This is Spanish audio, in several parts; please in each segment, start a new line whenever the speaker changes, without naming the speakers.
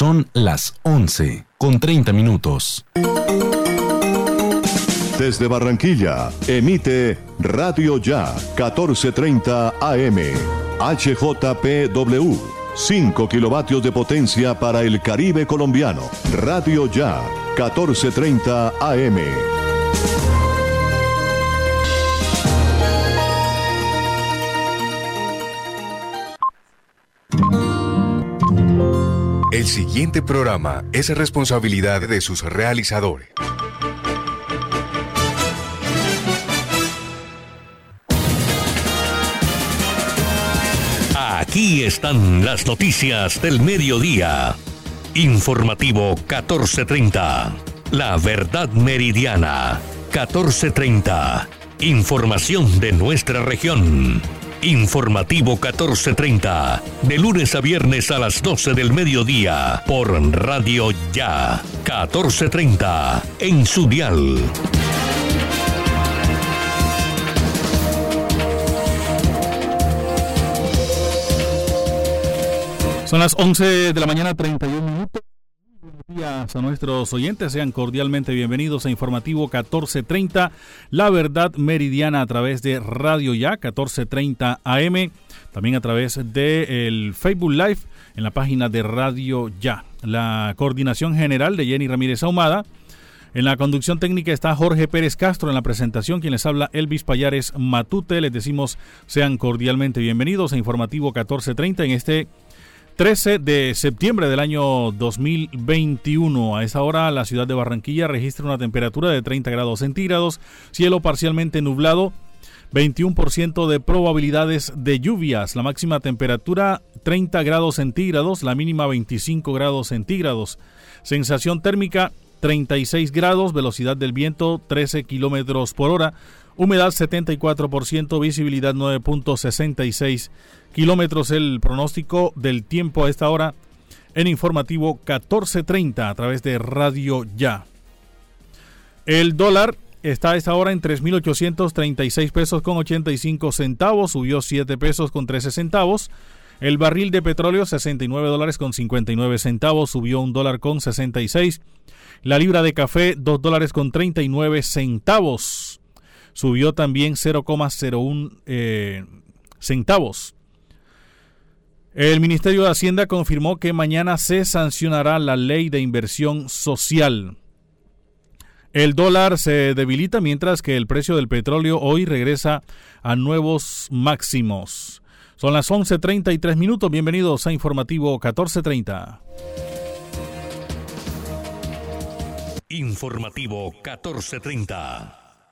Son las 11 con 30 minutos.
Desde Barranquilla, emite Radio Ya 1430 AM. HJPW. 5 kilovatios de potencia para el Caribe colombiano. Radio Ya 1430 AM.
Siguiente programa es responsabilidad de sus realizadores.
Aquí están las noticias del mediodía. Informativo 1430. La verdad meridiana 1430. Información de nuestra región. Informativo 1430, de lunes a viernes a las 12 del mediodía, por Radio Ya, 1430, en su dial.
Son las 11 de la mañana, 31 minutos. Días a nuestros oyentes, sean cordialmente bienvenidos a Informativo 1430, La Verdad Meridiana a través de Radio Ya 1430 AM, también a través de el Facebook Live en la página de Radio Ya. La coordinación general de Jenny Ramírez Ahumada. En la conducción técnica está Jorge Pérez Castro. En la presentación, quien les habla, Elvis Payares Matute. Les decimos, sean cordialmente bienvenidos a Informativo 1430 en este 13 de septiembre del año 2021. A esa hora la ciudad de Barranquilla registra una temperatura de 30 grados centígrados, cielo parcialmente nublado, 21% de probabilidades de lluvias, la máxima temperatura 30 grados centígrados, la mínima 25 grados centígrados, sensación térmica 36 grados, velocidad del viento 13 kilómetros por hora, humedad 74%, visibilidad 9.66 kilómetros el pronóstico del tiempo a esta hora en informativo 1430 a través de Radio Ya. El dólar está a esta hora en 3.836 pesos con 85 centavos, subió 7 pesos con 13 centavos. El barril de petróleo 69 dólares con 59 centavos, subió un dólar con 66. La libra de café 2 dólares con 39 centavos, subió también 0,01 eh, centavos. El Ministerio de Hacienda confirmó que mañana se sancionará la ley de inversión social. El dólar se debilita mientras que el precio del petróleo hoy regresa a nuevos máximos. Son las 11.33 minutos. Bienvenidos a Informativo 1430.
Informativo 1430.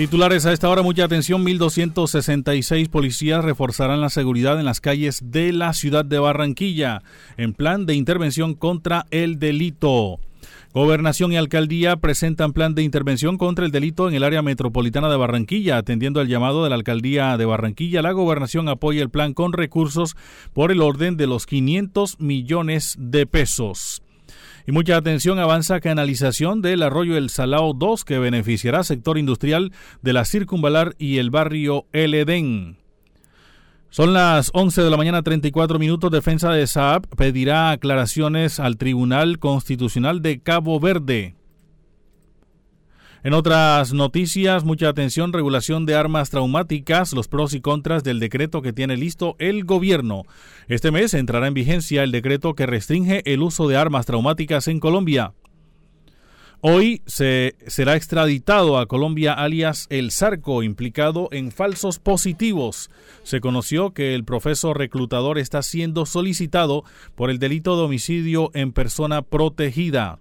Titulares a esta hora, mucha atención, 1.266 policías reforzarán la seguridad en las calles de la ciudad de Barranquilla en plan de intervención contra el delito. Gobernación y alcaldía presentan plan de intervención contra el delito en el área metropolitana de Barranquilla. Atendiendo al llamado de la alcaldía de Barranquilla, la gobernación apoya el plan con recursos por el orden de los 500 millones de pesos. Y mucha atención, avanza canalización del arroyo El Salao 2 que beneficiará sector industrial de la Circunvalar y el barrio El Edén. Son las 11 de la mañana 34 minutos. Defensa de Saab pedirá aclaraciones al Tribunal Constitucional de Cabo Verde. En otras noticias, mucha atención, regulación de armas traumáticas, los pros y contras del decreto que tiene listo el gobierno. Este mes entrará en vigencia el decreto que restringe el uso de armas traumáticas en Colombia. Hoy se será extraditado a Colombia alias El Zarco, implicado en falsos positivos. Se conoció que el profesor reclutador está siendo solicitado por el delito de homicidio en persona protegida.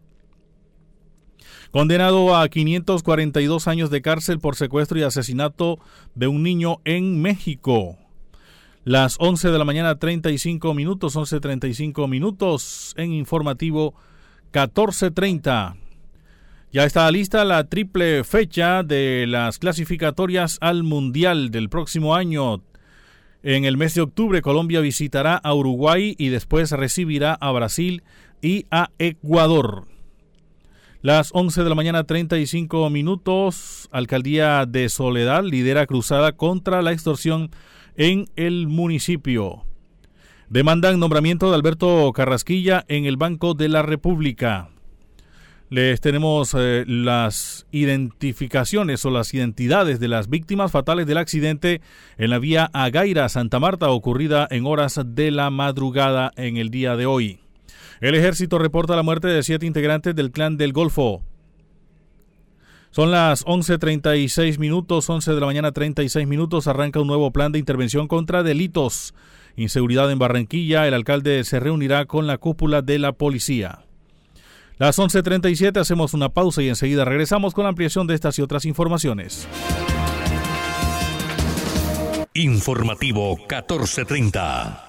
Condenado a 542 años de cárcel por secuestro y asesinato de un niño en México. Las 11 de la mañana 35 minutos, 11.35 minutos en informativo 14.30. Ya está lista la triple fecha de las clasificatorias al Mundial del próximo año. En el mes de octubre Colombia visitará a Uruguay y después recibirá a Brasil y a Ecuador. Las 11 de la mañana 35 minutos, Alcaldía de Soledad lidera cruzada contra la extorsión en el municipio. Demandan nombramiento de Alberto Carrasquilla en el Banco de la República. Les tenemos eh, las identificaciones o las identidades de las víctimas fatales del accidente en la vía Agaira Santa Marta ocurrida en horas de la madrugada en el día de hoy. El ejército reporta la muerte de siete integrantes del clan del Golfo. Son las 11.36 minutos, 11 de la mañana 36 minutos, arranca un nuevo plan de intervención contra delitos. Inseguridad en Barranquilla, el alcalde se reunirá con la cúpula de la policía. Las 11.37 hacemos una pausa y enseguida regresamos con la ampliación de estas y otras informaciones.
Informativo 1430.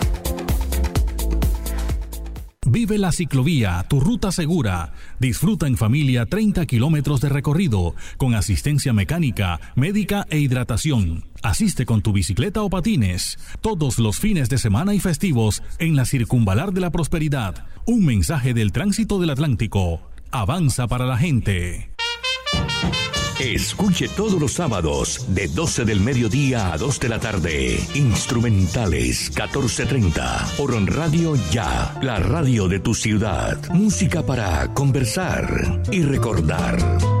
Vive la ciclovía, tu ruta segura. Disfruta en familia 30 kilómetros de recorrido, con asistencia mecánica, médica e hidratación. Asiste con tu bicicleta o patines, todos los fines de semana y festivos en la Circunvalar de la Prosperidad. Un mensaje del tránsito del Atlántico. Avanza para la gente. Escuche todos los sábados de 12 del mediodía a 2 de la tarde. Instrumentales 1430 por Radio Ya, la radio de tu ciudad. Música para conversar y recordar.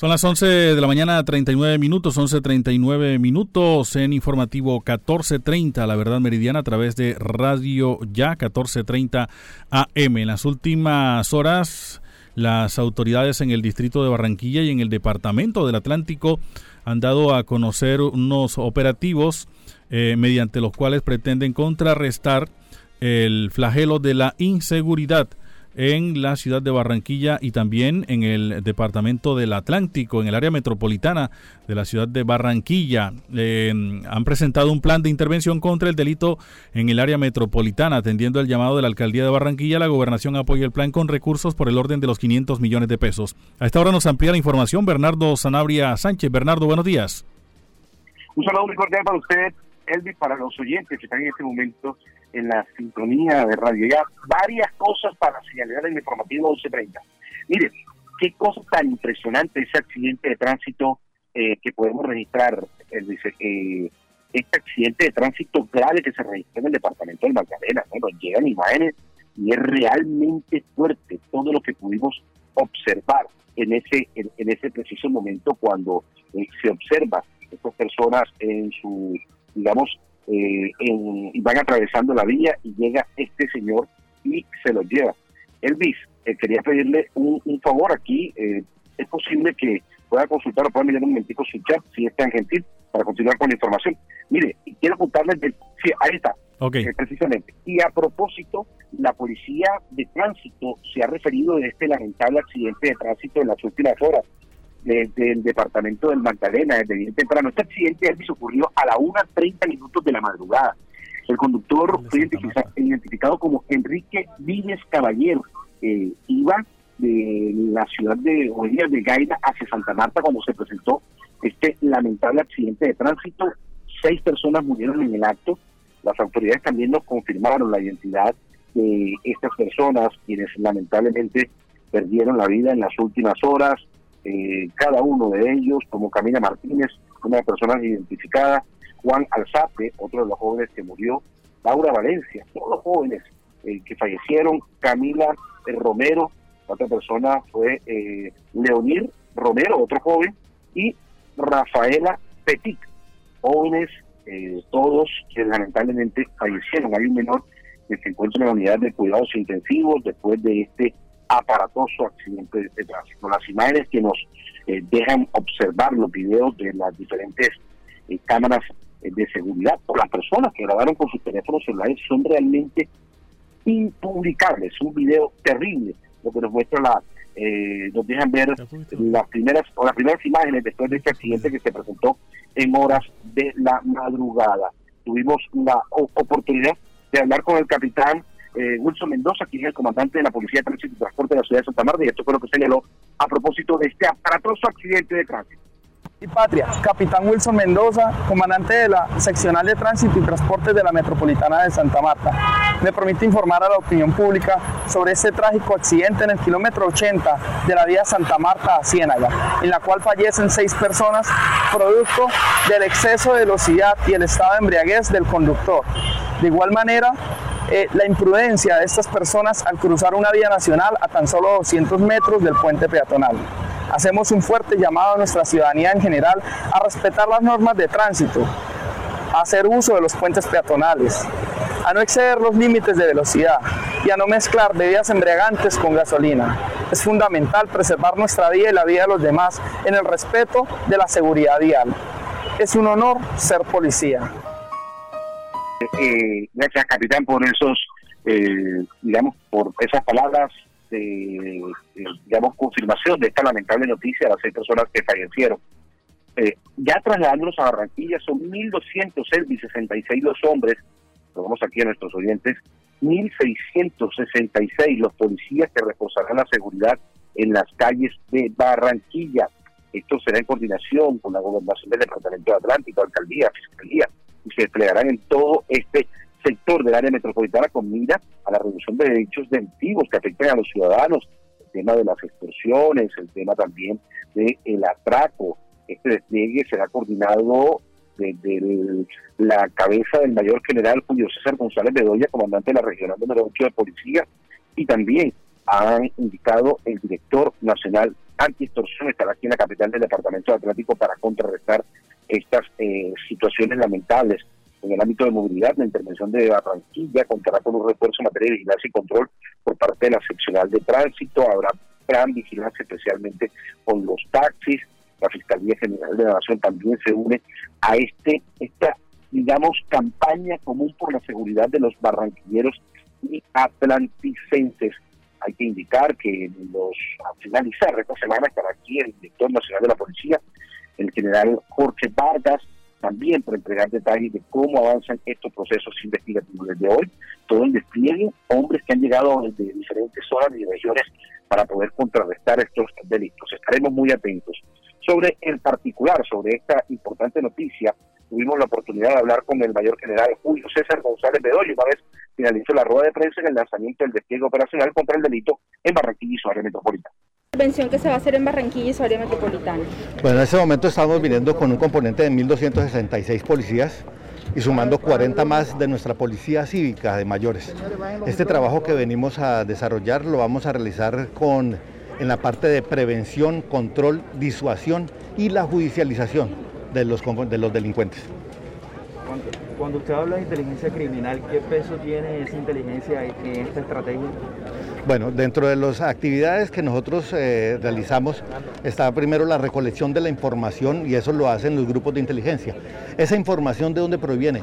Son las 11 de la mañana, 39 minutos, 11.39 minutos en informativo 1430, la verdad meridiana a través de Radio Ya 1430 AM. En las últimas horas, las autoridades en el distrito de Barranquilla y en el departamento del Atlántico han dado a conocer unos operativos eh, mediante los cuales pretenden contrarrestar el flagelo de la inseguridad en la ciudad de Barranquilla y también en el departamento del Atlántico, en el área metropolitana de la ciudad de Barranquilla. Eh, han presentado un plan de intervención contra el delito en el área metropolitana, atendiendo el llamado de la alcaldía de Barranquilla. La gobernación apoya el plan con recursos por el orden de los 500 millones de pesos. A esta hora nos amplía la información Bernardo Sanabria Sánchez. Bernardo, buenos días.
Un saludo muy cordial para usted, Elvis, para los oyentes que están en este momento en la sintonía de radio. Ya varias cosas para señalar en el informativo 1130. Mire, qué cosa tan impresionante ese accidente de tránsito eh, que podemos registrar, dice eh, este accidente de tránsito grave que se registró en el departamento del Magdalena. Bueno, llegan imágenes y es realmente fuerte todo lo que pudimos observar en ese en, ese preciso momento cuando eh, se observa estas personas en su digamos eh, van atravesando la vía y llega este señor y se los lleva. Elvis, eh, quería pedirle un, favor aquí. Eh, es posible que pueda consultar o pueda mirar un momentico su chat, si es tan gentil, para continuar con la información. Mire, quiero contarles de... Sí, ahí está. Okay. Eh, precisamente. Y a propósito, la policía de tránsito se ha referido de este lamentable accidente de tránsito en las últimas horas desde el departamento del Magdalena, desde bien temprano. Este accidente ocurrió a la 1.30 minutos de la madrugada. El conductor fue identificado, como Enrique Vives Caballero. Eh, iba de la ciudad de Orillas de Gaira hacia Santa Marta cuando se presentó este lamentable accidente de tránsito. Seis personas murieron en el acto. Las autoridades también nos confirmaron la identidad de estas personas, quienes lamentablemente perdieron la vida en las últimas horas. Eh, cada uno de ellos, como Camila Martínez, una persona identificada, Juan Alzate, otro de los jóvenes que murió, Laura Valencia, todos los jóvenes eh, que fallecieron, Camila eh, Romero, otra persona fue Leonir Romero, otro joven, y Rafaela Petit, jóvenes todos que lamentablemente fallecieron. Hay un menor que se encuentra en la unidad de cuidados intensivos después de este aparatoso accidente de tránsito. Las imágenes que nos eh, dejan observar los videos de las diferentes eh, cámaras eh, de seguridad o las personas que grabaron con sus teléfonos celulares son realmente impublicables. Un video terrible, lo que nos muestra la, nos dejan ver las primeras o las primeras imágenes después de este accidente que se presentó en horas de la madrugada. Tuvimos la oportunidad de hablar con el capitán eh, Wilson Mendoza, quien es el comandante de la Policía de Tránsito y Transporte de la ciudad de Santa Marta, y esto fue lo que señaló a propósito de este aparatoso accidente de tránsito.
Y Patria, capitán Wilson Mendoza, comandante de la seccional de tránsito y transporte de la metropolitana de Santa Marta. Me permite informar a la opinión pública sobre este trágico accidente en el kilómetro 80 de la vía Santa Marta a Ciénaga, en la cual fallecen seis personas producto del exceso de velocidad y el estado de embriaguez del conductor. De igual manera, eh, la imprudencia de estas personas al cruzar una vía nacional a tan solo 200 metros del puente peatonal. Hacemos un fuerte llamado a nuestra ciudadanía en general a respetar las normas de tránsito, a hacer uso de los puentes peatonales, a no exceder los límites de velocidad y a no mezclar bebidas embriagantes con gasolina. Es fundamental preservar nuestra vida y la vida de los demás en el respeto de la seguridad vial. Es un honor ser policía.
Eh, gracias, capitán, por esos, eh, digamos, por esas palabras de, digamos, confirmación de esta lamentable noticia de las seis personas que fallecieron. Eh, ya trasladándonos a Barranquilla, son 1.200 y 66 los hombres, lo vamos aquí a nuestros oyentes, 1.666 los policías que reforzarán la seguridad en las calles de Barranquilla. Esto será en coordinación con la gobernación del Departamento de Atlántico, Alcaldía, Fiscalía, y se desplegarán en todo este sector del área metropolitana con mira a la reducción de derechos delictivos que afectan a los ciudadanos, el tema de las extorsiones, el tema también del el atraco. Este despliegue será coordinado desde la cabeza del mayor general Julio César González Bedoya, comandante de la regional número 8 de policía, y también han indicado el director nacional anti-extorsión, estará aquí en la capital del departamento de Atlántico para contrarrestar estas eh, situaciones lamentables en el ámbito de movilidad, la intervención de Barranquilla contará con un refuerzo en materia de vigilancia y control por parte de la seccional de tránsito, habrá gran vigilancia especialmente con los taxis, la Fiscalía General de la Nación también se une a este esta digamos campaña común por la seguridad de los barranquilleros y atlanticenses. hay que indicar que los, al finalizar esta semana estará aquí el director nacional de la policía, el general Jorge Vargas, también para entregar detalles de cómo avanzan estos procesos investigativos. Desde hoy, todo el despliegue, hombres que han llegado desde diferentes zonas y regiones para poder contrarrestar estos delitos. Estaremos muy atentos. Sobre el particular, sobre esta importante noticia, tuvimos la oportunidad de hablar con el mayor general Julio César González Bedoya, una vez finalizó la rueda de prensa en el lanzamiento del despliegue operacional contra el delito en Barranquilla y su área metropolitana.
Intervención que se va a hacer en Barranquilla y su área metropolitana.
Bueno, en este momento estamos viniendo con un componente de 1.266 policías y sumando 40 más de nuestra policía cívica de mayores. Este trabajo que venimos a desarrollar lo vamos a realizar con en la parte de prevención, control, disuasión y la judicialización de los, de los delincuentes.
Cuando, usted habla de inteligencia criminal, ¿qué peso tiene esa inteligencia en esta estrategia?
Bueno, dentro de las actividades que nosotros eh, realizamos está primero la recolección de la información y eso lo hacen los grupos de inteligencia. Esa información de dónde proviene,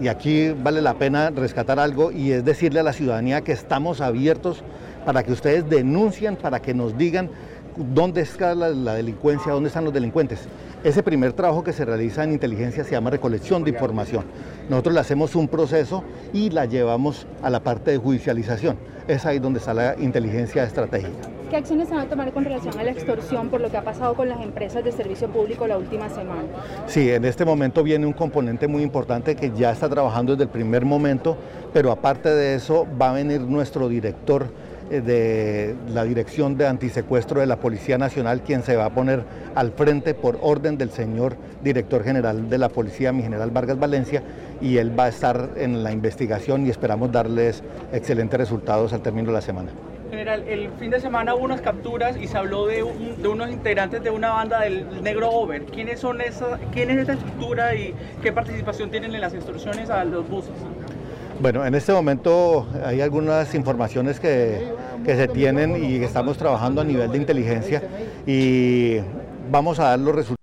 y aquí vale la pena rescatar algo y es decirle a la ciudadanía que estamos abiertos para que ustedes denuncien, para que nos digan dónde está la, delincuencia, dónde están los delincuentes. Ese primer trabajo que se realiza en inteligencia se llama recolección de información. Nosotros le hacemos un proceso y la llevamos a la parte de judicialización. Es ahí donde está la inteligencia estratégica.
¿Qué acciones se van a tomar con relación a la extorsión por lo que ha pasado con las empresas de servicio público la última semana?
Sí, en este momento viene un componente muy importante que ya está trabajando desde el primer momento, pero aparte de eso va a venir nuestro director de la Dirección de Antisecuestro de la Policía Nacional, quien se va a poner al frente por orden del señor director general de la Policía, mi general Vargas Valencia, y él va a estar en la investigación y esperamos darles excelentes resultados al término de la semana.
General, el fin de semana hubo unas capturas y se habló de, de unos integrantes de una banda del Negro Over. ¿Quiénes son esa, ¿Quién es esta estructura y qué participación tienen en las instrucciones a los buses?
Bueno, en este momento hay algunas informaciones que, se tienen y estamos trabajando a nivel de inteligencia y vamos a dar los resultados.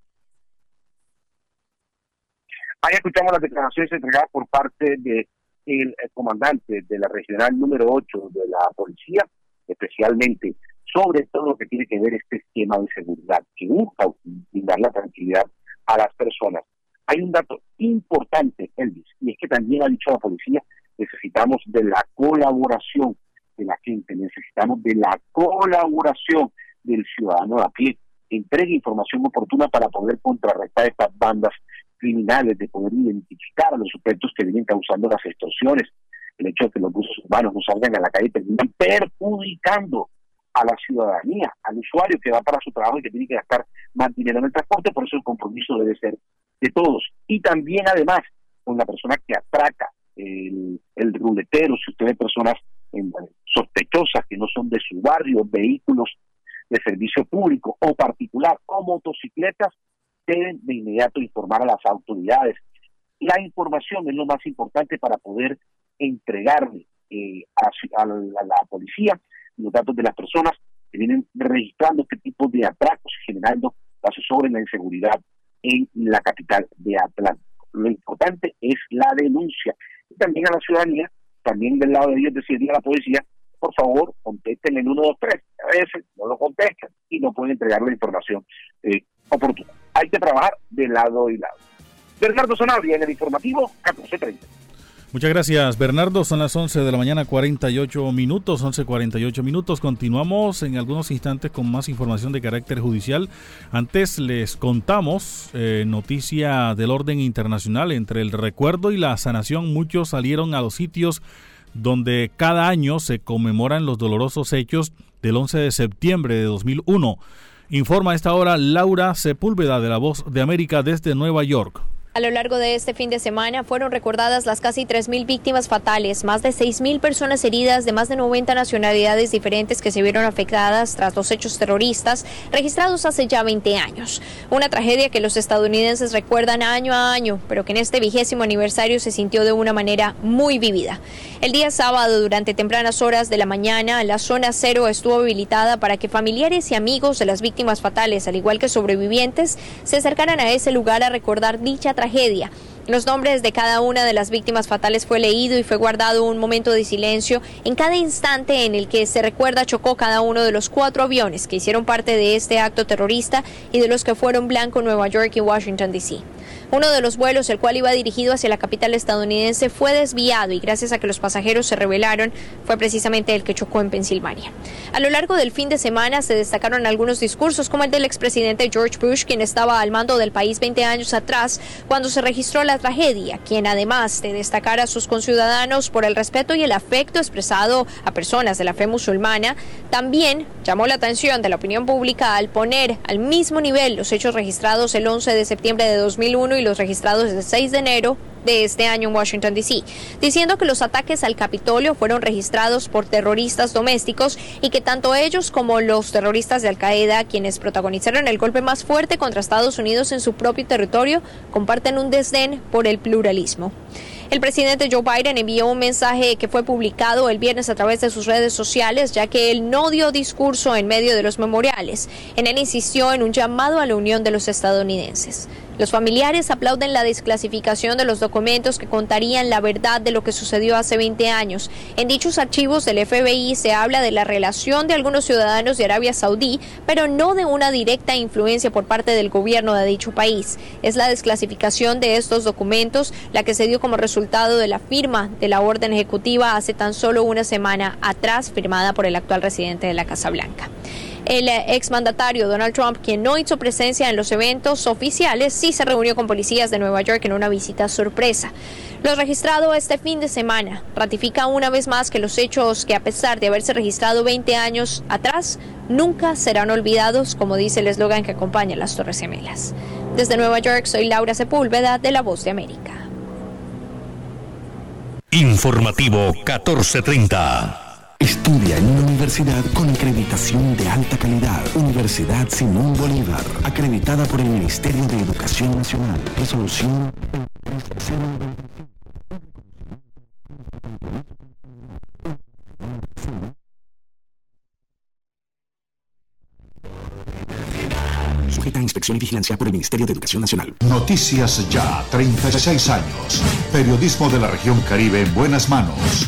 Ahí escuchamos las declaraciones entregadas por parte del el comandante de la regional número 8 de la policía, especialmente sobre todo lo que tiene que ver este esquema de seguridad que busca brindar la tranquilidad a las personas. Hay un dato importante, Elvis, y es que también ha dicho la policía necesitamos de la colaboración de la gente, necesitamos de la colaboración del ciudadano a pie, entregue información oportuna para poder contrarrestar estas bandas criminales, de poder identificar a los sujetos que vienen causando las extorsiones, el hecho de que los buses urbanos no salgan a la calle terminan perjudicando a la ciudadanía, al usuario que va para su trabajo y que tiene que gastar más dinero en el transporte, por eso el compromiso debe ser de todos. Y también además con la persona que atraca, el, el ruletero, si usted ve personas sospechosas que no son de su barrio, vehículos de servicio público o particular o motocicletas, deben de inmediato informar a las autoridades. La información es lo más importante para poder entregarle eh, a, la, policía los datos de las personas que vienen registrando este tipo de atracos y generando pasos sobre la inseguridad en la capital de Atlántico. Lo importante es la denuncia y también a la ciudadanía, también del lado de ellos decidiría la policía, por favor, contesten el 123. A veces no lo contestan y no pueden entregar la información eh, oportuna. Hay que trabajar de lado y lado. Bernardo Sanabria en el informativo 1430.
Muchas gracias, Bernardo. Son las 11 de la mañana, 48 minutos, 11.48 minutos. Continuamos en algunos instantes con más información de carácter judicial. Antes les contamos eh, noticia del orden internacional. Entre el recuerdo y la sanación, muchos salieron a los sitios donde cada año se conmemoran los dolorosos hechos del 11 de septiembre de 2001. Informa a esta hora Laura Sepúlveda de La Voz de América desde Nueva York.
A lo largo de este fin de semana fueron recordadas las casi 3.000 víctimas fatales, más de 6.000 personas heridas de más de 90 nacionalidades diferentes que se vieron afectadas tras los hechos terroristas registrados hace ya 20 años. Una tragedia que los estadounidenses recuerdan año a año, pero que en este vigésimo aniversario se sintió de una manera muy vívida. El día sábado, durante tempranas horas de la mañana, la zona cero estuvo habilitada para que familiares y amigos de las víctimas fatales, al igual que sobrevivientes, se acercaran a ese lugar a recordar dicha tragedia tragedia. Los nombres de cada una de las víctimas fatales fue leído y fue guardado un momento de silencio en cada instante en el que se recuerda chocó cada uno de los cuatro aviones que hicieron parte de este acto terrorista y de los que fueron blanco Nueva York y Washington, D.C. Uno de los vuelos, el cual iba dirigido hacia la capital estadounidense, fue desviado y gracias a que los pasajeros se rebelaron, fue precisamente el que chocó en Pensilvania. A lo largo del fin de semana se destacaron algunos discursos, como el del expresidente George Bush, quien estaba al mando del país 20 años atrás cuando se registró la tragedia, quien además de destacar a sus conciudadanos por el respeto y el afecto expresado a personas de la fe musulmana, también llamó la atención de la opinión pública al poner al mismo nivel los hechos registrados el 11 de septiembre de 2001 y los registrados el 6 de enero de este año en Washington, D.C., diciendo que los ataques al Capitolio fueron registrados por terroristas domésticos y que tanto ellos como los terroristas de Al-Qaeda, quienes protagonizaron el golpe más fuerte contra Estados Unidos en su propio territorio, comparten un desdén por el pluralismo. El presidente Joe Biden envió un mensaje que fue publicado el viernes a través de sus redes sociales, ya que él no dio discurso en medio de los memoriales. En él insistió en un llamado a la unión de los estadounidenses. Los familiares aplauden la desclasificación de los documentos que contarían la verdad de lo que sucedió hace 20 años. En dichos archivos del FBI se habla de la relación de algunos ciudadanos de Arabia Saudí, pero no de una directa influencia por parte del gobierno de dicho país. Es la desclasificación de estos documentos la que se dio como resultado de la firma de la orden ejecutiva hace tan solo una semana atrás, firmada por el actual residente de la Casa Blanca. El exmandatario Donald Trump, quien no hizo presencia en los eventos oficiales, sí se reunió con policías de Nueva York en una visita sorpresa. Lo registrado este fin de semana ratifica una vez más que los hechos que a pesar de haberse registrado 20 años atrás, nunca serán olvidados, como dice el eslogan que acompaña las Torres Gemelas. Desde Nueva York soy Laura Sepúlveda de La Voz de América.
Informativo 1430.
Estudia en una universidad con acreditación de alta calidad. Universidad Simón Bolívar, acreditada por el Ministerio de Educación Nacional. Resolución Sujeta a inspección y vigilancia por el Ministerio de Educación Nacional.
Noticias Ya, 36 años. Periodismo de la región Caribe en buenas manos.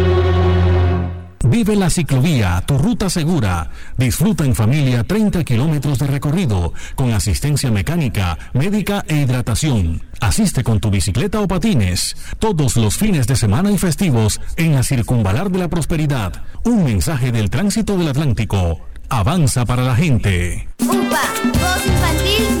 Vive la ciclovía, tu ruta segura. Disfruta en familia 30 kilómetros de recorrido con asistencia mecánica, médica e hidratación. Asiste con tu bicicleta o patines todos los fines de semana y festivos en la Circunvalar de la Prosperidad. Un mensaje del tránsito del Atlántico. Avanza para la gente.
UPA, voz infantil,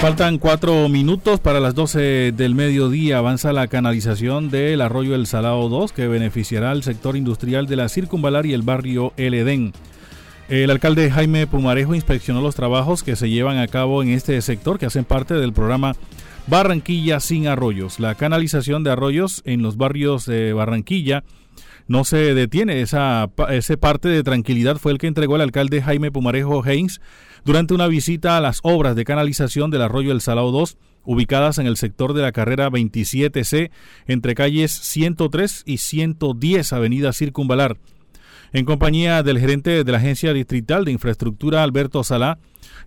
Faltan cuatro minutos para las 12 del mediodía. Avanza la canalización del arroyo El Salado 2 que beneficiará al sector industrial de la Circunvalar y el barrio El Edén. El alcalde Jaime Pumarejo inspeccionó los trabajos que se llevan a cabo en este sector que hacen parte del programa Barranquilla sin arroyos. La canalización de arroyos en los barrios de Barranquilla no se detiene. Esa, ese parte de tranquilidad fue el que entregó el alcalde Jaime Pumarejo Haynes durante una visita a las obras de canalización del arroyo El Salado 2, ubicadas en el sector de la carrera 27C, entre calles 103 y 110 Avenida Circunvalar. En compañía del gerente de la Agencia Distrital de Infraestructura, Alberto Salá,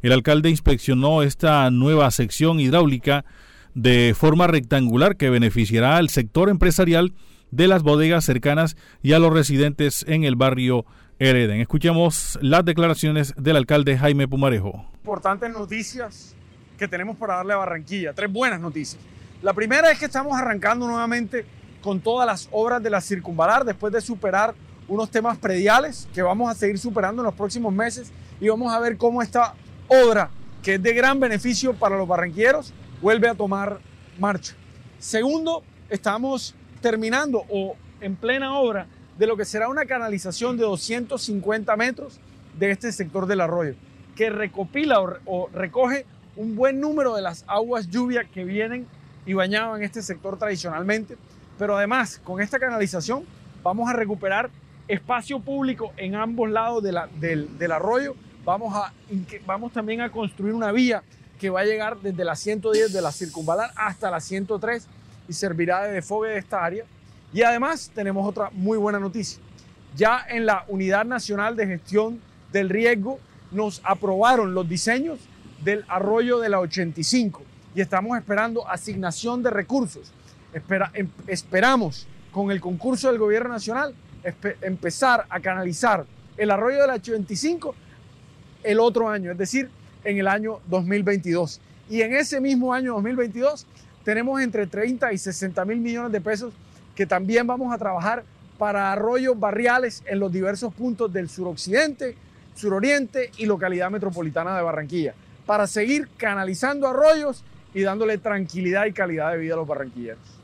el alcalde inspeccionó esta nueva sección hidráulica de forma rectangular que beneficiará al sector empresarial de las bodegas cercanas y a los residentes en el barrio Hereden. Escuchemos las declaraciones del alcalde Jaime Pumarejo.
Importantes noticias que tenemos para darle a Barranquilla, tres buenas noticias. La primera es que estamos arrancando nuevamente con todas las obras de la circunvalar después de superar unos temas prediales que vamos a seguir superando en los próximos meses y vamos a ver cómo esta obra, que es de gran beneficio para los barranquilleros, vuelve a tomar marcha. Segundo, estamos terminando o en plena obra de lo que será una canalización de 250 metros de este sector del arroyo, que recopila o, recoge un buen número de las aguas lluvia que vienen y bañaban este sector tradicionalmente. Pero además, con esta canalización vamos a recuperar espacio público en ambos lados del, arroyo. Vamos, a, vamos también a construir una vía que va a llegar desde la 110 de la circunvalar hasta la 103 y servirá de desfogue de esta área. Y además tenemos otra muy buena noticia. Ya en la Unidad Nacional de Gestión del Riesgo nos aprobaron los diseños del arroyo de la 85 y estamos esperando asignación de recursos. Em, esperamos con el concurso del Gobierno Nacional empezar a canalizar el arroyo de la 85 el otro año, es decir, en el año 2022. Y en ese mismo año 2022 tenemos entre 30 y 60 mil millones de pesos que también vamos a trabajar para arroyos barriales en los diversos puntos del suroccidente, suroriente y localidad metropolitana de Barranquilla, para seguir canalizando arroyos y dándole tranquilidad y calidad de vida a los barranquilleros.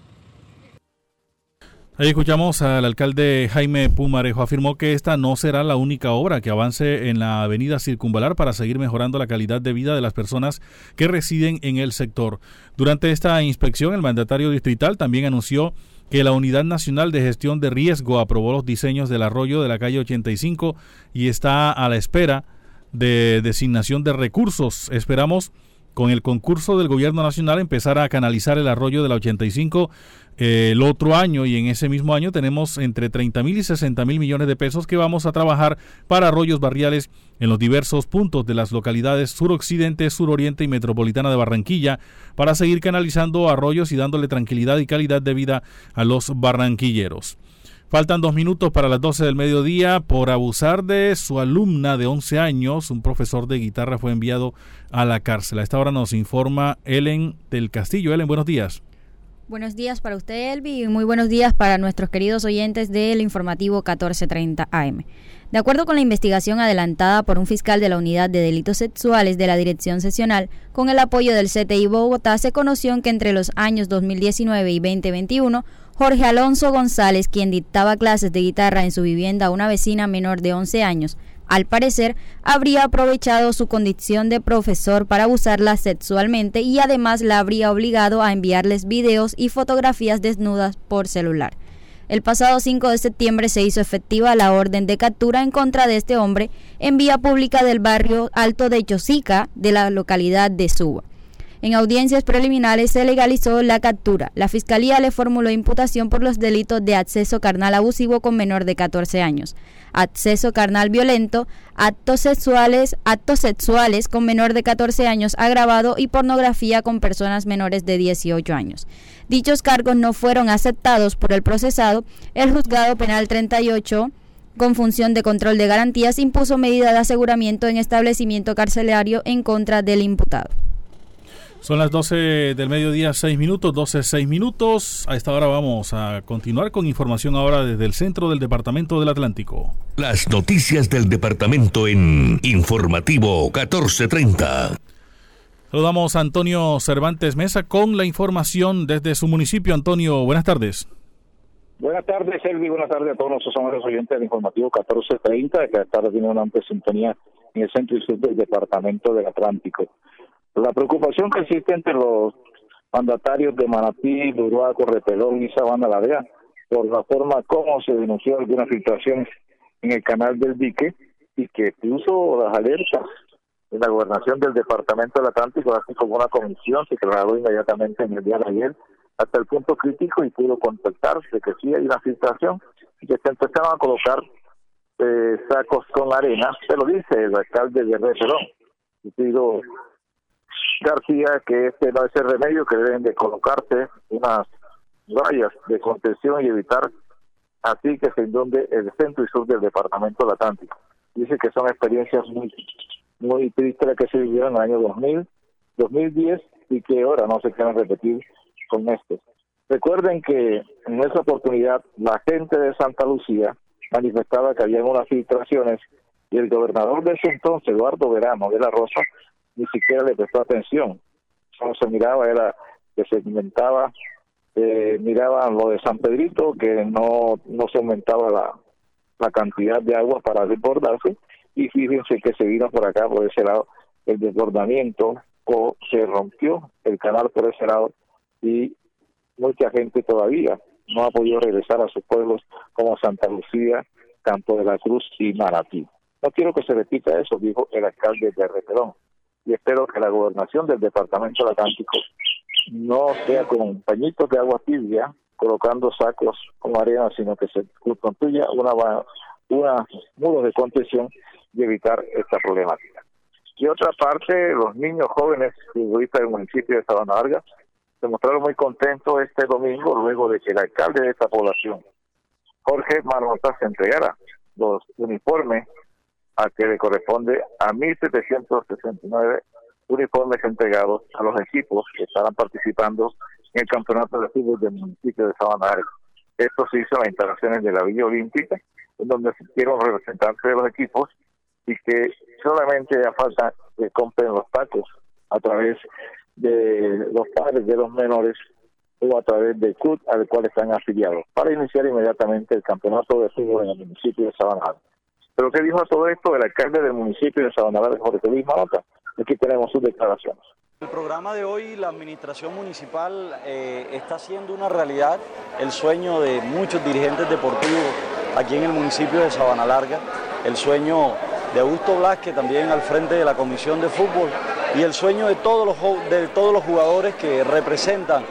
Ahí escuchamos al alcalde Jaime Pumarejo. Afirmó que esta no será la única obra que avance en la avenida circunvalar para seguir mejorando la calidad de vida de las personas que residen en el sector. Durante esta inspección, el mandatario distrital también anunció que la Unidad Nacional de Gestión de Riesgo aprobó los diseños del arroyo de la calle 85 y está a la espera de designación de recursos. Esperamos con el concurso del gobierno nacional empezar a canalizar el arroyo de la 85 eh, el otro año y en ese mismo año tenemos entre 30 mil y 60 mil millones de pesos que vamos a trabajar para arroyos barriales en los diversos puntos de las localidades suroccidente, suroriente y metropolitana de Barranquilla para seguir canalizando arroyos y dándole tranquilidad y calidad de vida a los barranquilleros. Faltan dos minutos para las 12 del mediodía. Por abusar de su alumna de 11 años, un profesor de guitarra fue enviado a la cárcel. A esta hora nos informa Ellen del Castillo. Ellen, buenos días.
Buenos días para usted, Elvi, y muy buenos días para nuestros queridos oyentes del informativo 1430 AM. De acuerdo con la investigación adelantada por un fiscal de la Unidad de Delitos Sexuales de la Dirección Sesional, con el apoyo del CTI Bogotá, se conoció que entre los años 2019 y 2021, Jorge Alonso González, quien dictaba clases de guitarra en su vivienda a una vecina menor de 11 años, al parecer, habría aprovechado su condición de profesor para abusarla sexualmente y además la habría obligado a enviarles videos y fotografías desnudas por celular. El pasado 5 de septiembre se hizo efectiva la orden de captura en contra de este hombre en vía pública del barrio Alto de Chosica de la localidad de Suba. En audiencias preliminares se legalizó la captura. La Fiscalía le formuló imputación por los delitos de acceso carnal abusivo con menor de 14 años, acceso carnal violento, actos sexuales, actos sexuales con menor de 14 años agravado y pornografía con personas menores de 18 años. Dichos cargos no fueron aceptados por el procesado. El juzgado penal 38 con función de control de garantías impuso medida de aseguramiento en establecimiento carcelario en contra del imputado.
Son las 12 del mediodía, 6 minutos, 12, 6 minutos. A esta hora vamos a continuar con información ahora desde el centro del Departamento del Atlántico.
Las noticias del departamento en Informativo 1430.
Saludamos a Antonio Cervantes Mesa con la información desde su municipio. Antonio, buenas tardes.
Buenas tardes, Elvi. Buenas tardes a todos nuestros amigos oyentes del informativo 1430, que esta tarde tiene una amplia sintonía en el centro y sur del departamento del Atlántico. La preocupación que existe entre los mandatarios de Manatí, Uruguaco, Repelón y Sabana Larga por la forma como se denunció algunas filtraciones en el canal del dique y que puso las alertas en la gobernación del departamento del Atlántico, así como una comisión se trasladó inmediatamente en el día de ayer hasta el punto crítico y pudo contactarse que sí hay una filtración y que se empezaron a colocar eh, sacos con arena, se lo dice el alcalde de Repelón. pido García que este no es el remedio, que deben de colocarse unas vallas de contención y evitar así que se inunde el centro y sur del departamento del Atlántico. Dice que son experiencias muy muy tristes que se vivieron en el año 2000, 2010 y que ahora no se quieren repetir con esto. Recuerden que en esa oportunidad la gente de Santa Lucía manifestaba que había unas filtraciones y el gobernador de ese entonces, Eduardo Verano de la Rosa, ni siquiera le prestó atención. Solo se miraba, era que se inventaba, eh, miraban lo de San Pedrito, que no, no se aumentaba la, la cantidad de agua para desbordarse, y fíjense que se vino por acá, por ese lado, el desbordamiento, o se rompió el canal por ese lado, y mucha gente todavía no ha podido regresar a sus pueblos como Santa Lucía, Campo de la Cruz y Maratí. No quiero que se repita eso, dijo el alcalde de Repelón y espero que la gobernación del departamento del Atlántico no sea con pañitos de agua tibia colocando sacos con arena, sino que se construya una, una muros de contención y evitar esta problemática. Y otra parte, los niños jóvenes futbolistas del municipio de Sabana Larga se mostraron muy contentos este domingo luego de que el alcalde de esta población, Jorge Marmota, se entregara los uniformes a que le corresponde a 1.769 uniformes entregados a los equipos que estarán participando en el campeonato de fútbol del municipio de Sabana Esto se hizo en las instalaciones de la Villa Olímpica, en donde asistieron representantes de los equipos y que solamente ya falta que compren los tacos a través de los padres de los menores o a través del CUT al cual están afiliados, para iniciar inmediatamente el campeonato de fútbol en el municipio de Sabana pero ¿qué dijo a todo esto el alcalde del municipio de Sabana de Jorge Luis Manota? Aquí tenemos sus declaraciones.
El programa de hoy, la administración municipal eh, está haciendo una realidad el sueño de muchos dirigentes deportivos aquí en el municipio de Sabana Larga, el sueño de Augusto Blasque también al frente de la comisión de fútbol y el sueño de todos los, de todos los jugadores que representan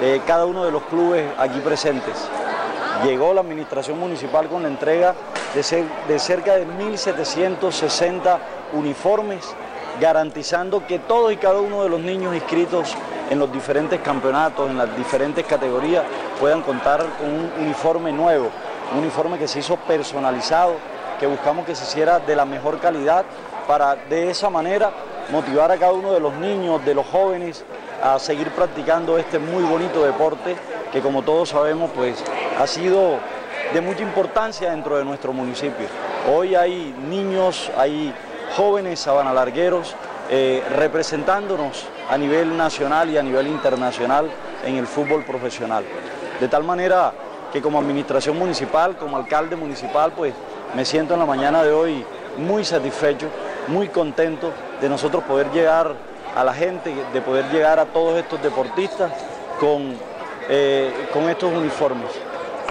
eh, cada uno de los clubes aquí presentes. Llegó la administración municipal con la entrega de, cerca de 1.760 uniformes, garantizando que todos y cada uno de los niños inscritos en los diferentes campeonatos, en las diferentes categorías, puedan contar con un uniforme nuevo, un uniforme que se hizo personalizado, que buscamos que se hiciera de la mejor calidad para de esa manera motivar a cada uno de los niños, de los jóvenes, a seguir practicando este muy bonito deporte que como todos sabemos pues ha sido de mucha importancia dentro de nuestro municipio. Hoy hay niños, hay jóvenes sabanalargueros eh, representándonos a nivel nacional y a nivel internacional en el fútbol profesional. De tal manera que como administración municipal, como alcalde municipal, pues me siento en la mañana de hoy muy satisfecho, muy contento de nosotros poder llegar a la gente, de poder llegar a todos estos deportistas con, eh, con estos uniformes.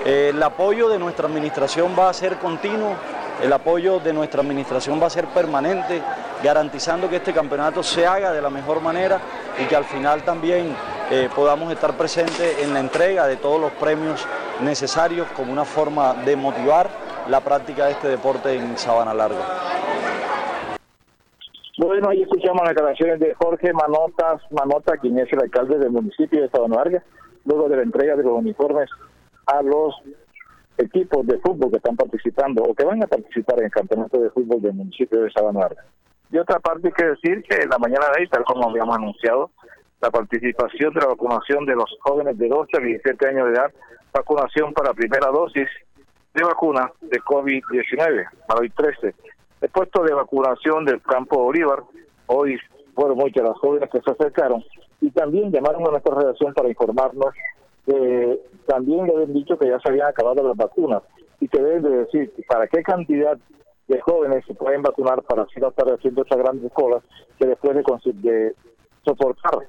El apoyo de nuestra administración va a ser continuo, el apoyo de nuestra administración va a ser permanente, garantizando que este campeonato se haga de la mejor manera, y que al final también eh, podamos estar presentes en la entrega de todos los premios necesarios como una forma de motivar la práctica de este deporte en Sabana Larga.
Bueno, ahí escuchamos las declaraciones de Jorge Manotas Manota, quien es el alcalde del municipio de Sabana Larga, luego de la entrega de los uniformes a los equipos de fútbol que están participando o que van a participar en el campeonato de fútbol del municipio de Sabana. Y otra parte hay que decir que la mañana de hoy, tal como habíamos anunciado, la participación de la vacunación de los jóvenes de 12 a 17 años de edad, vacunación para primera dosis de vacuna de COVID-19, para hoy 13. El puesto de vacunación del campo Bolívar, hoy fueron muchas las jóvenes que se acercaron y también llamaron a nuestra redacción para informarnos que también le habían dicho que ya se habían acabado las vacunas y que deben de decir para qué cantidad de jóvenes se pueden vacunar para así estar haciendo esas grandes colas que después de, de soportar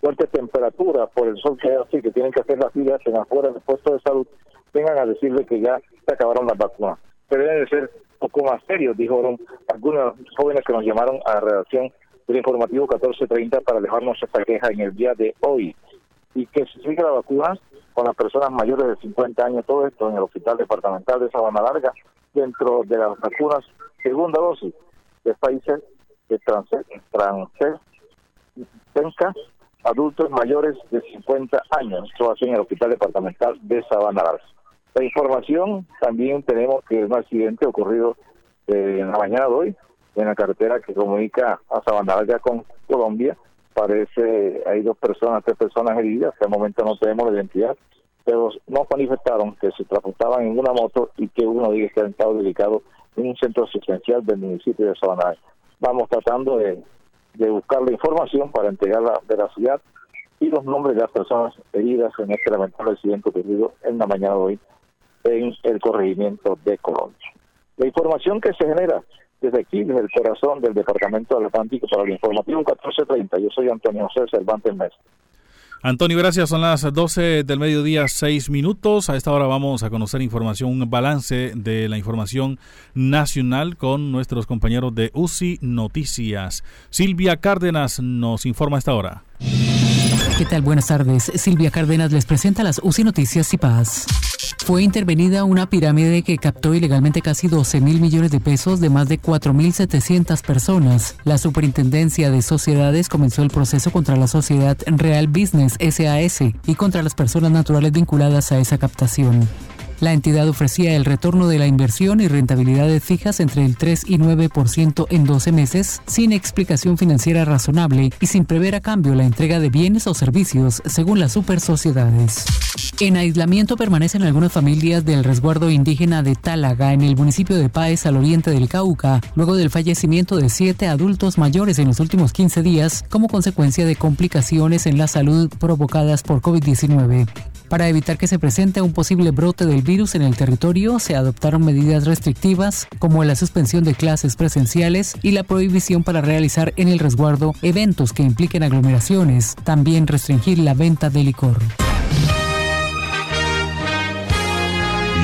fuerte temperatura por el sol que hay así, que tienen que hacer las filas en afuera del puesto de salud, vengan a decirle que ya se acabaron las vacunas. Pero deben de ser un poco más serios, dijeron algunos jóvenes que nos llamaron a la redacción del informativo 1430 para dejarnos esta queja en el día de hoy. Y que se siga la vacuna con las personas mayores de 50 años, todo esto en el Hospital Departamental de Sabana Larga, dentro de las vacunas segunda dosis de países de Transer, adultos mayores de 50 años. Esto va en el Hospital Departamental de Sabana Larga. La información también tenemos que es un accidente ocurrido eh, en la mañana de hoy en la carretera que comunica a Sabana Larga con Colombia. Parece hay dos personas, tres personas heridas. Hasta momento no tenemos la identidad, pero nos manifestaron que se transportaban en una moto y que uno de ellos había estado dedicado en un centro asistencial del municipio de Sabana Larga. Vamos tratando de de buscar la información para entregar la veracidad y los nombres de las personas heridas en este lamentable accidente ocurrido en la mañana de hoy en el corregimiento de Colombia. La información que se genera desde aquí, desde el corazón del Departamento del Atlántico para el informativo 1430. Yo soy Antonio José Cervantes Mesa.
Antonio, gracias. Son las 12 del mediodía, 6 minutos. A esta hora vamos a conocer información, un balance de la información nacional con nuestros compañeros de UCI Noticias. Silvia Cárdenas nos informa a esta hora.
¿Qué tal? Buenas tardes. Silvia Cárdenas les presenta las UCI Noticias y Paz. Fue intervenida una pirámide que captó ilegalmente casi 12 mil millones de pesos de más de 4.700 personas. La Superintendencia de Sociedades comenzó el proceso contra la sociedad Real Business SAS y contra las personas naturales vinculadas a esa captación. La entidad ofrecía el retorno de la inversión y rentabilidades fijas entre el 3 y 9% en 12 meses, sin explicación financiera razonable y sin prever a cambio la entrega de bienes o servicios, según las super sociedades. En aislamiento permanecen algunas familias del resguardo indígena de Tálaga, en el municipio de Páez, al oriente del Cauca, luego del fallecimiento de siete adultos mayores en los últimos 15 días como consecuencia de complicaciones en la salud provocadas por COVID-19. Para evitar que se presente un posible brote del virus en el territorio, se adoptaron medidas restrictivas como la suspensión de clases presenciales y la prohibición para realizar en el resguardo eventos que impliquen aglomeraciones, también restringir la venta de licor.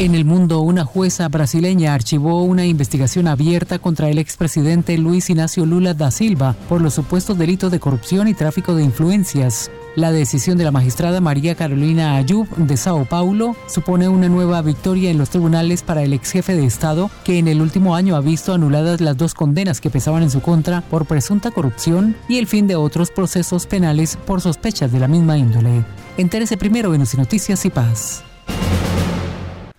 En el mundo, una jueza brasileña archivó una investigación abierta contra el expresidente Luis Ignacio Lula da Silva por los supuestos delitos de corrupción y tráfico de influencias. La decisión de la magistrada María Carolina Ayub de Sao Paulo supone una nueva victoria en los tribunales para el ex jefe de Estado, que en el último año ha visto anuladas las dos condenas que pesaban en su contra por presunta corrupción y el fin de otros procesos penales por sospechas de la misma índole. Entérese primero en Noticias y Paz.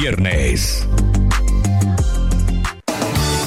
viernes.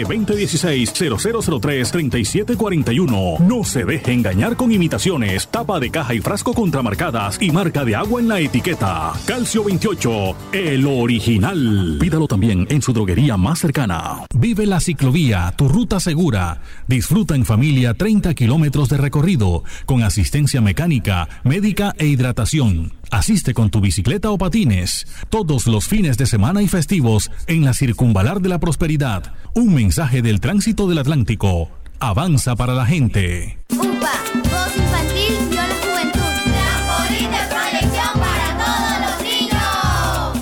2016-0003-3741. No se deje engañar con imitaciones, tapa de caja y frasco contramarcadas y marca de agua en la etiqueta. Calcio 28, el original. Pídalo también en su droguería más cercana. Vive la ciclovía, tu ruta segura. Disfruta en familia 30 kilómetros de recorrido con asistencia mecánica, médica e hidratación. Asiste con tu bicicleta o patines todos los fines de semana y festivos en la Circunvalar de la Prosperidad. Un mensaje del tránsito del Atlántico. Avanza para la gente.
UPA,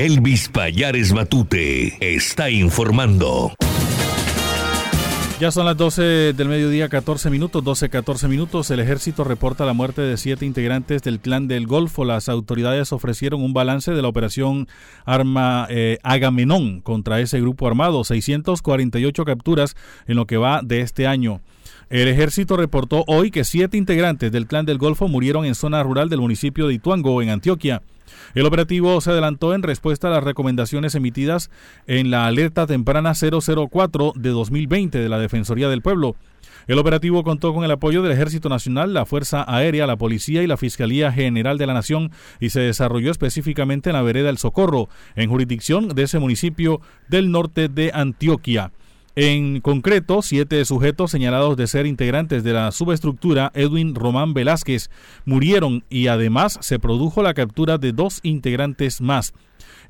Elvis Payares Matute está informando.
Ya son las 12 del mediodía, 14 minutos, 12, 14 minutos. El ejército reporta la muerte de siete integrantes del clan del Golfo. Las autoridades ofrecieron un balance de la operación Arma eh, Agamenón contra ese grupo armado. 648 capturas en lo que va de este año. El ejército reportó hoy que siete integrantes del clan del Golfo murieron en zona rural del municipio de Ituango, en Antioquia. El operativo se adelantó en respuesta a las recomendaciones emitidas en la alerta temprana 004 de 2020 de la Defensoría del Pueblo. El operativo contó con el apoyo del Ejército Nacional, la Fuerza Aérea, la Policía y la Fiscalía General de la Nación y se desarrolló específicamente en la vereda El Socorro, en jurisdicción de ese municipio del norte de Antioquia. En concreto, siete sujetos señalados de ser integrantes de la subestructura Edwin Román Velázquez murieron y además se produjo la captura de dos integrantes más.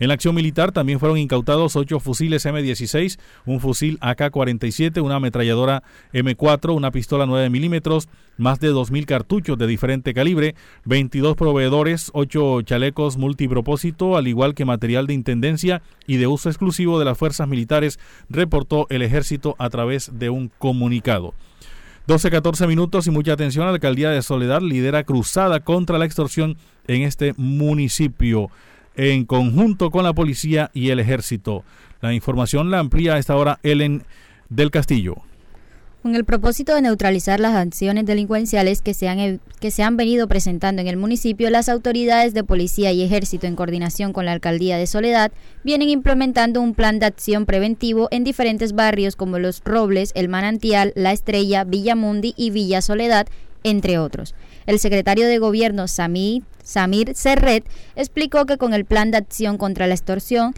En la acción militar también fueron incautados ocho fusiles M16, un fusil AK-47, una ametralladora M4, una pistola 9 milímetros, más de 2.000 cartuchos de diferente calibre, 22 proveedores, 8 chalecos multipropósito, al igual que material de intendencia y de uso exclusivo de las fuerzas militares, reportó el ejército a través de un comunicado. 12-14 minutos y mucha atención. La alcaldía de Soledad lidera cruzada contra la extorsión en este municipio en conjunto con la policía y el ejército. La información la amplía a esta hora Ellen del Castillo.
Con el propósito de neutralizar las acciones delincuenciales que se, han, que se han venido presentando en el municipio, las autoridades de policía y ejército en coordinación con la alcaldía de Soledad vienen implementando un plan de acción preventivo en diferentes barrios como Los Robles, El Manantial, La Estrella, Villamundi y Villa Soledad, entre otros. El secretario de Gobierno Samir, Serret explicó que con el plan de acción contra la extorsión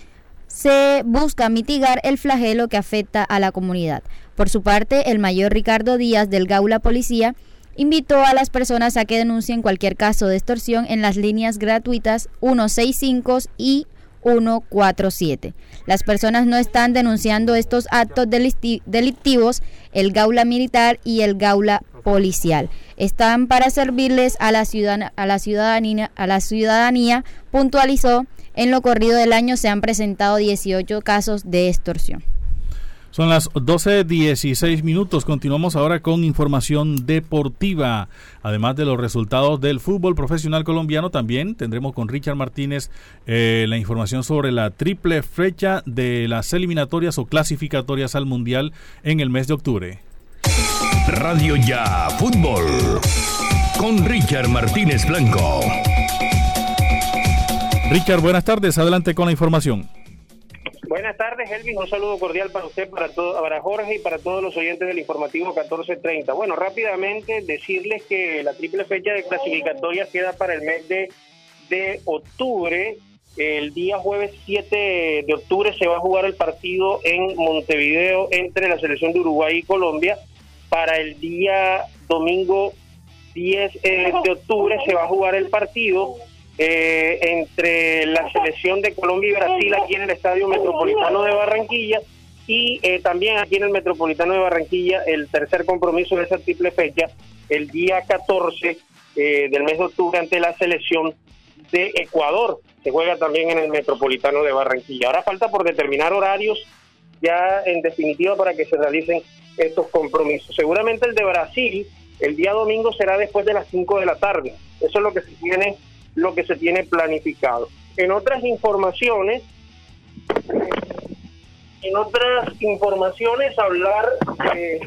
se busca mitigar el flagelo que afecta a la comunidad. Por su parte, el mayor Ricardo Díaz del Gaula Policía invitó a las personas a que denuncien cualquier caso de extorsión en las líneas gratuitas 165 y 147. Las personas no están denunciando estos actos delictivos, el Gaula Militar y el Gaula Policial están para servirles a la, a la, ciudadanía, a la ciudadanía, puntualizó. En lo corrido del año se han presentado 18 casos de extorsión.
Son las 12.16 minutos. Continuamos ahora con información deportiva. Además de los resultados del fútbol profesional colombiano, también tendremos con Richard Martínez eh, la información sobre la triple fecha de las eliminatorias o clasificatorias al Mundial en el mes de octubre.
Radio Ya Fútbol con Richard Martínez Blanco.
Richard, buenas tardes. Adelante con la información.
Buenas tardes, Elvin. Un saludo cordial para usted, para, todo, para Jorge y para todos los oyentes del informativo 1430. Bueno, rápidamente decirles que la triple fecha de clasificatoria queda para el mes de, de octubre. El día jueves 7 de octubre se va a jugar el partido en Montevideo entre la selección de Uruguay y Colombia para el día domingo 10 eh, de octubre se va a jugar el partido eh, entre la selección de Colombia y Brasil aquí en el Estadio Metropolitano de Barranquilla y eh, también aquí en el Metropolitano de Barranquilla el tercer compromiso de esa triple fecha el día 14 del mes de octubre ante la selección de Ecuador. Se juega también en el Metropolitano de Barranquilla. Ahora falta por determinar horarios ya en definitiva para que se realicen estos compromisos. Seguramente el de Brasil el día domingo será después de las 5 de la tarde. Eso es lo que se tiene lo que se tiene planificado. En otras informaciones en otras informaciones hablar eh,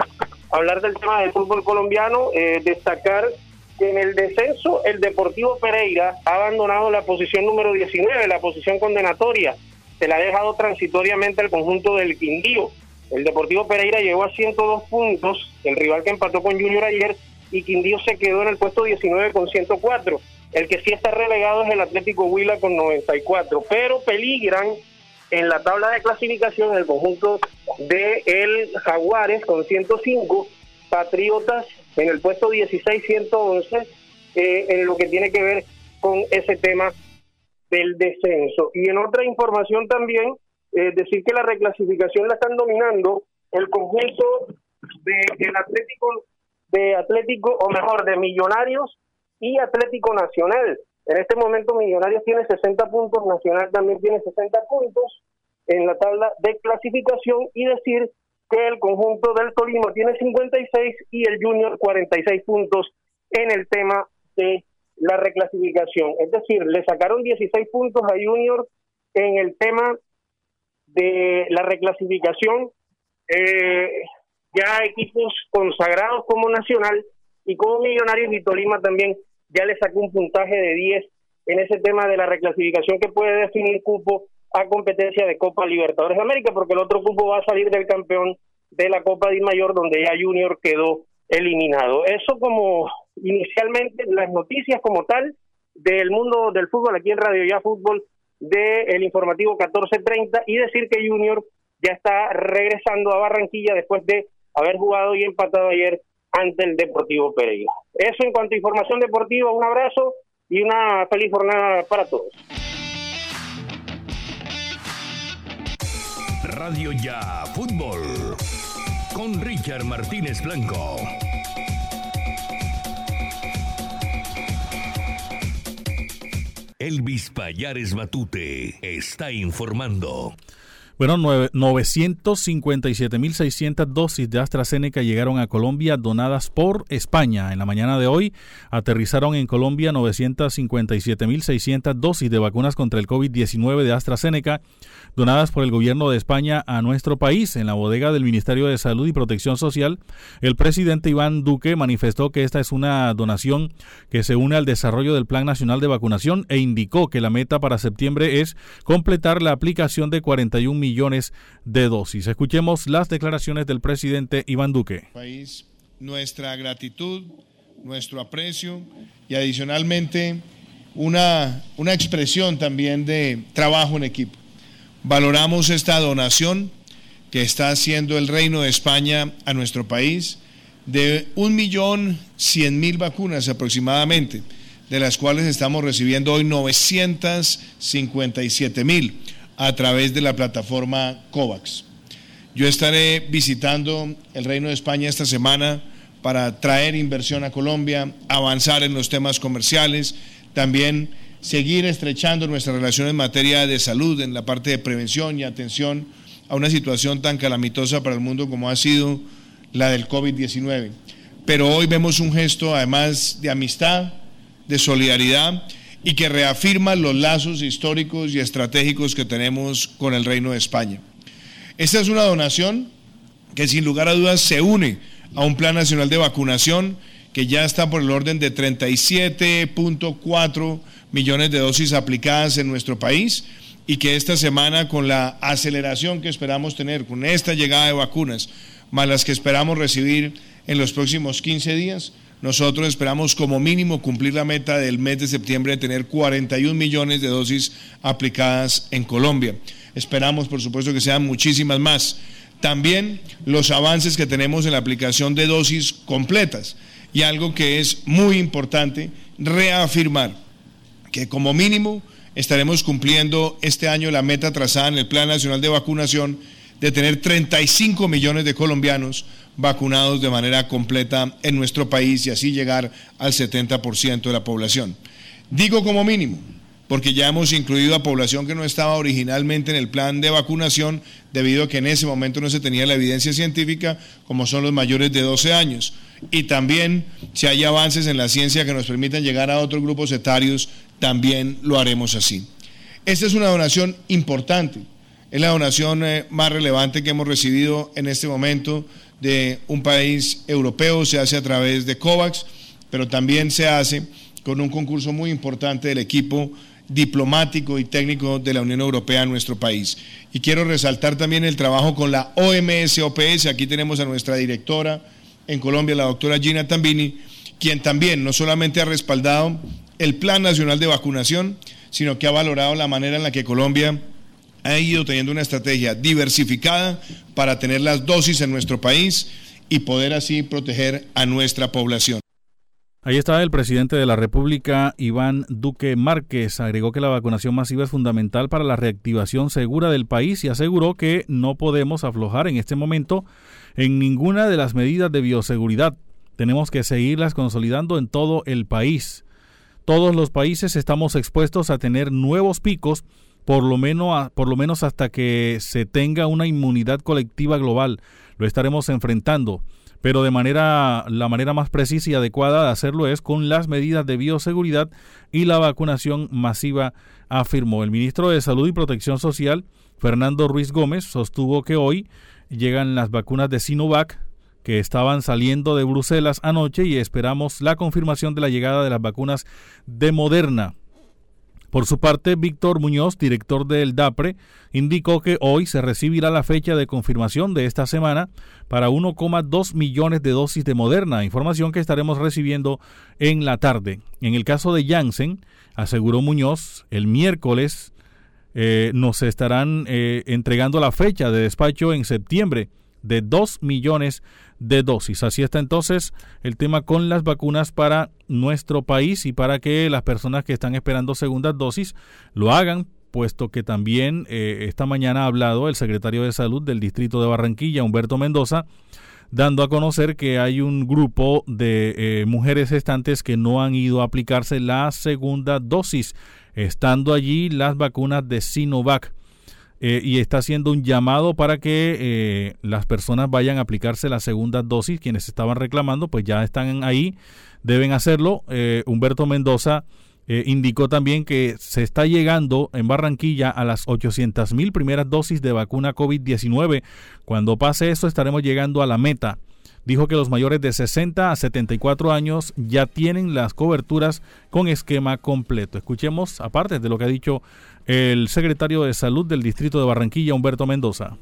hablar del tema del fútbol colombiano, eh, destacar que en el descenso el Deportivo Pereira ha abandonado la posición número 19, la posición condenatoria. Se la ha dejado transitoriamente al conjunto del Quindío. El Deportivo Pereira llegó a 102 puntos, el rival que empató con Junior ayer, y Quindío se quedó en el puesto 19 con 104. El que sí está relegado es el Atlético Huila con 94, pero peligran en la tabla de clasificación el conjunto de el Jaguares con 105, Patriotas en el puesto 16, 111, eh, en lo que tiene que ver con ese tema del descenso. Y en otra información también, eh, decir que la reclasificación la están dominando el conjunto de el Atlético de Atlético o mejor de Millonarios y Atlético Nacional. En este momento Millonarios tiene 60 puntos, Nacional también tiene 60 puntos en la tabla de clasificación y decir que el conjunto del Tolima tiene 56 y el Junior 46 puntos en el tema de la reclasificación. Es decir, le sacaron 16 puntos a Junior en el tema de la reclasificación, eh, ya equipos consagrados como Nacional y como Millonarios y Tolima también ya le sacó un puntaje de 10 en ese tema de la reclasificación que puede definir cupo a competencia de Copa Libertadores de América, porque el otro cupo va a salir del campeón de la Copa de Mayor, donde ya Junior quedó eliminado. Eso como inicialmente las noticias como tal del mundo del fútbol aquí en Radio Ya Fútbol del informativo 1430 y decir que Junior ya está regresando a Barranquilla después de haber jugado y empatado ayer ante el Deportivo Pereira. Eso en cuanto a información deportiva, un abrazo y una feliz jornada para todos.
Radio Ya Fútbol con Richard Martínez Blanco. Elvis Payares Matute está informando.
Bueno, 957.600 dosis de AstraZeneca llegaron a Colombia donadas por España. En la mañana de hoy aterrizaron en Colombia 957.600 dosis de vacunas contra el COVID-19 de AstraZeneca donadas por el gobierno de España a nuestro país. En la bodega del Ministerio de Salud y Protección Social, el presidente Iván Duque manifestó que esta es una donación que se une al desarrollo del Plan Nacional de Vacunación e indicó que la meta para septiembre es completar la aplicación de 41 millones de dosis. Escuchemos las declaraciones del presidente Iván Duque.
País, nuestra gratitud, nuestro aprecio y adicionalmente una, una expresión también de trabajo en equipo. Valoramos esta donación que está haciendo el Reino de España a nuestro país de un millón cien mil vacunas aproximadamente, de las cuales estamos recibiendo hoy 957 mil a través de la plataforma COVAX. Yo estaré visitando el Reino de España esta semana para traer inversión a Colombia, avanzar en los temas comerciales, también seguir estrechando nuestra relación en materia de salud, en la parte de prevención y atención a una situación tan calamitosa para el mundo como ha sido la del COVID-19. Pero hoy vemos un gesto además de amistad, de solidaridad y que reafirma los lazos históricos y estratégicos que tenemos con el Reino de España. Esta es una donación que sin lugar a dudas se une a un plan nacional de vacunación que ya está por el orden de 37.4 millones de dosis aplicadas en nuestro país y que esta semana con la aceleración que esperamos tener, con esta llegada de vacunas, más las que esperamos recibir en los próximos 15 días, nosotros esperamos como mínimo cumplir la meta del mes de septiembre de tener 41 millones de dosis aplicadas en Colombia. Esperamos, por supuesto, que sean muchísimas más. También los avances que tenemos en la aplicación de dosis completas. Y algo que es muy importante, reafirmar que como mínimo estaremos cumpliendo este año la meta trazada en el Plan Nacional de Vacunación de tener 35 millones de colombianos vacunados de manera completa en nuestro país y así llegar al 70% de la población. Digo como mínimo, porque ya hemos incluido a población que no estaba originalmente en el plan de vacunación debido a que en ese momento no se tenía la evidencia científica, como son los mayores de 12 años. Y también, si hay avances en la ciencia que nos permitan llegar a otros grupos etarios, también lo haremos así. Esta es una donación importante, es la donación eh, más relevante que hemos recibido en este momento de un país europeo, se hace a través de COVAX, pero también se hace con un concurso muy importante del equipo diplomático y técnico de la Unión Europea en nuestro país. Y quiero resaltar también el trabajo con la OMS-OPS, aquí tenemos a nuestra directora en Colombia, la doctora Gina Tambini, quien también no solamente ha respaldado el Plan Nacional de Vacunación, sino que ha valorado la manera en la que Colombia ha ido teniendo una estrategia diversificada para tener las dosis en nuestro país y poder así proteger a nuestra población.
Ahí está el presidente de la República, Iván Duque Márquez. Agregó que la vacunación masiva es fundamental para la reactivación segura del país y aseguró que no podemos aflojar en este momento en ninguna de las medidas de bioseguridad. Tenemos que seguirlas consolidando en todo el país. Todos los países estamos expuestos a tener nuevos picos por lo, menos, por lo menos hasta que se tenga una inmunidad colectiva global. Lo estaremos enfrentando, pero de manera la manera más precisa y adecuada de hacerlo es con las medidas de bioseguridad y la vacunación masiva, afirmó el ministro de Salud y Protección Social, Fernando Ruiz Gómez, sostuvo que hoy llegan las vacunas de Sinovac que estaban saliendo de Bruselas anoche y esperamos la confirmación de la llegada de las vacunas de Moderna. Por su parte, Víctor Muñoz, director del DAPRE, indicó que hoy se recibirá la fecha de confirmación de esta semana para 1,2 millones de dosis de Moderna, información que estaremos recibiendo en la tarde. En el caso de Janssen, aseguró Muñoz, el miércoles eh, nos estarán eh, entregando la fecha de despacho en septiembre de 2 millones de dosis. Así está entonces el tema con las vacunas para nuestro país y para que las personas que están esperando segundas dosis lo hagan puesto que también eh, esta mañana ha hablado el secretario de Salud del Distrito de Barranquilla, Humberto Mendoza, dando a conocer que hay un grupo de eh, mujeres gestantes que no han ido a aplicarse la segunda dosis, estando allí las vacunas de Sinovac. Eh, y está haciendo un llamado para que eh, las personas vayan a aplicarse la segunda dosis. Quienes estaban reclamando, pues ya están ahí, deben hacerlo. Humberto Mendoza indicó también que se está llegando en Barranquilla a las 800 mil primeras dosis de vacuna COVID-19. Cuando pase eso estaremos llegando a la meta. Dijo que los mayores de 60 a 74 años ya tienen las coberturas con esquema completo. Escuchemos, aparte de lo que ha dicho el secretario de Salud del Distrito de Barranquilla, Humberto Mendoza.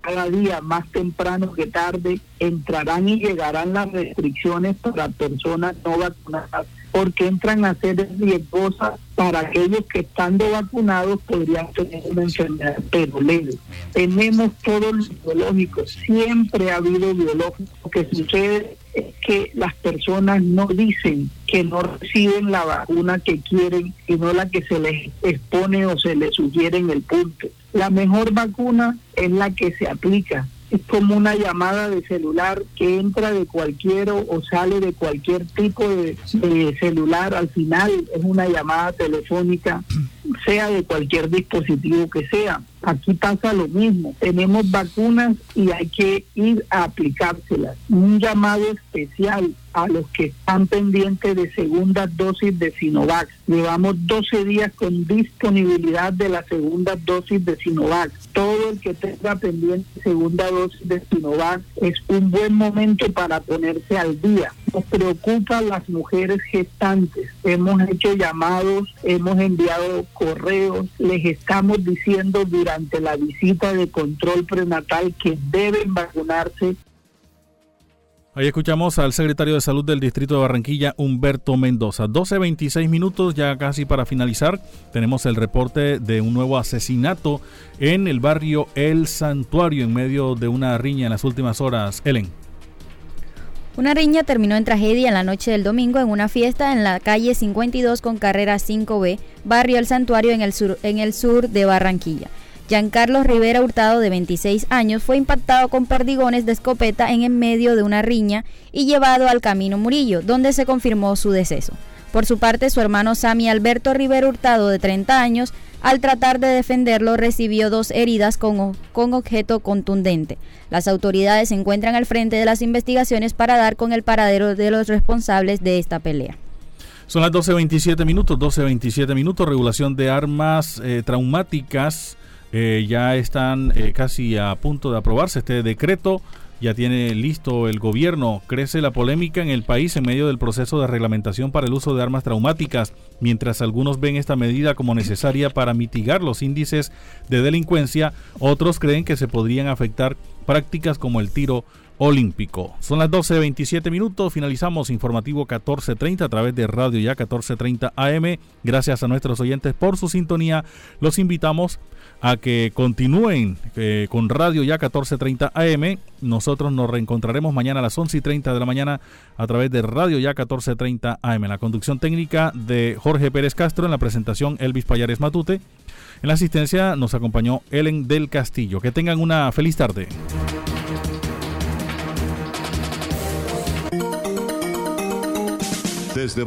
Cada día más temprano que tarde entrarán y llegarán las restricciones para personas no vacunadas porque entran a ser riesgosas para aquellos que estando vacunados podrían tener una enfermedad pero leve. Tenemos todos los biológicos, siempre ha habido biológicos. Lo que sucede es que las personas no dicen que no reciben la vacuna que quieren, sino la que se les expone o se les sugiere en el punto. La mejor vacuna es la que se aplica. Es como una llamada de celular que entra de cualquier o, sale de cualquier tipo de, de celular. Al final es una llamada telefónica, sea de cualquier dispositivo que sea. Aquí pasa lo mismo. Tenemos vacunas y hay que ir a aplicárselas. Un llamado especial a los que están pendientes de segunda dosis de Sinovac. Llevamos 12 días con disponibilidad de la segunda dosis de Sinovac. Todo el que tenga pendiente segunda dosis de Sinovac es un buen momento para ponerse al día. Nos preocupan las mujeres gestantes. Hemos hecho llamados, hemos enviado correos, les estamos diciendo durante la visita de control prenatal que deben vacunarse
Ahí escuchamos al secretario de Salud del Distrito de Barranquilla, Humberto Mendoza. 12.26 minutos, ya casi para finalizar. Tenemos el reporte de un nuevo asesinato en el barrio El Santuario en medio de una riña en las últimas horas. Ellen.
Una riña terminó en tragedia en la noche del domingo en una fiesta en la calle 52 con carrera 5B, barrio El Santuario en el sur, en el sur de Barranquilla. Giancarlo Rivera Hurtado, de 26 años, fue impactado con perdigones de escopeta en el medio de una riña y llevado al Camino Murillo, donde se confirmó su deceso. Por su parte, su hermano Sami Alberto Rivera Hurtado, de 30 años, al tratar de defenderlo, recibió dos heridas con, con objeto contundente. Las autoridades se encuentran al frente de las investigaciones para dar con el paradero de los responsables de esta pelea.
Son las 12.27 minutos, 12.27 minutos, regulación de armas eh, traumáticas eh, ya están eh, casi a punto de aprobarse este decreto. Ya tiene listo el gobierno. Crece la polémica en el país en medio del proceso de reglamentación para el uso de armas traumáticas, mientras algunos ven esta medida como necesaria para mitigar los índices de delincuencia, otros creen que se podrían afectar prácticas como el tiro olímpico. Son las 12.27 minutos, finalizamos informativo 14.30 a través de Radio Ya 14.30 AM. Gracias a nuestros oyentes por su sintonía. Los invitamos a que continúen eh, con Radio Ya 1430 AM. Nosotros nos reencontraremos mañana a las 11 y 30 de la mañana a través de Radio Ya 1430 AM. La conducción técnica de Jorge Pérez Castro, en la presentación Elvis Payares Matute. En la asistencia nos acompañó Ellen del Castillo. Que tengan una feliz tarde. Desde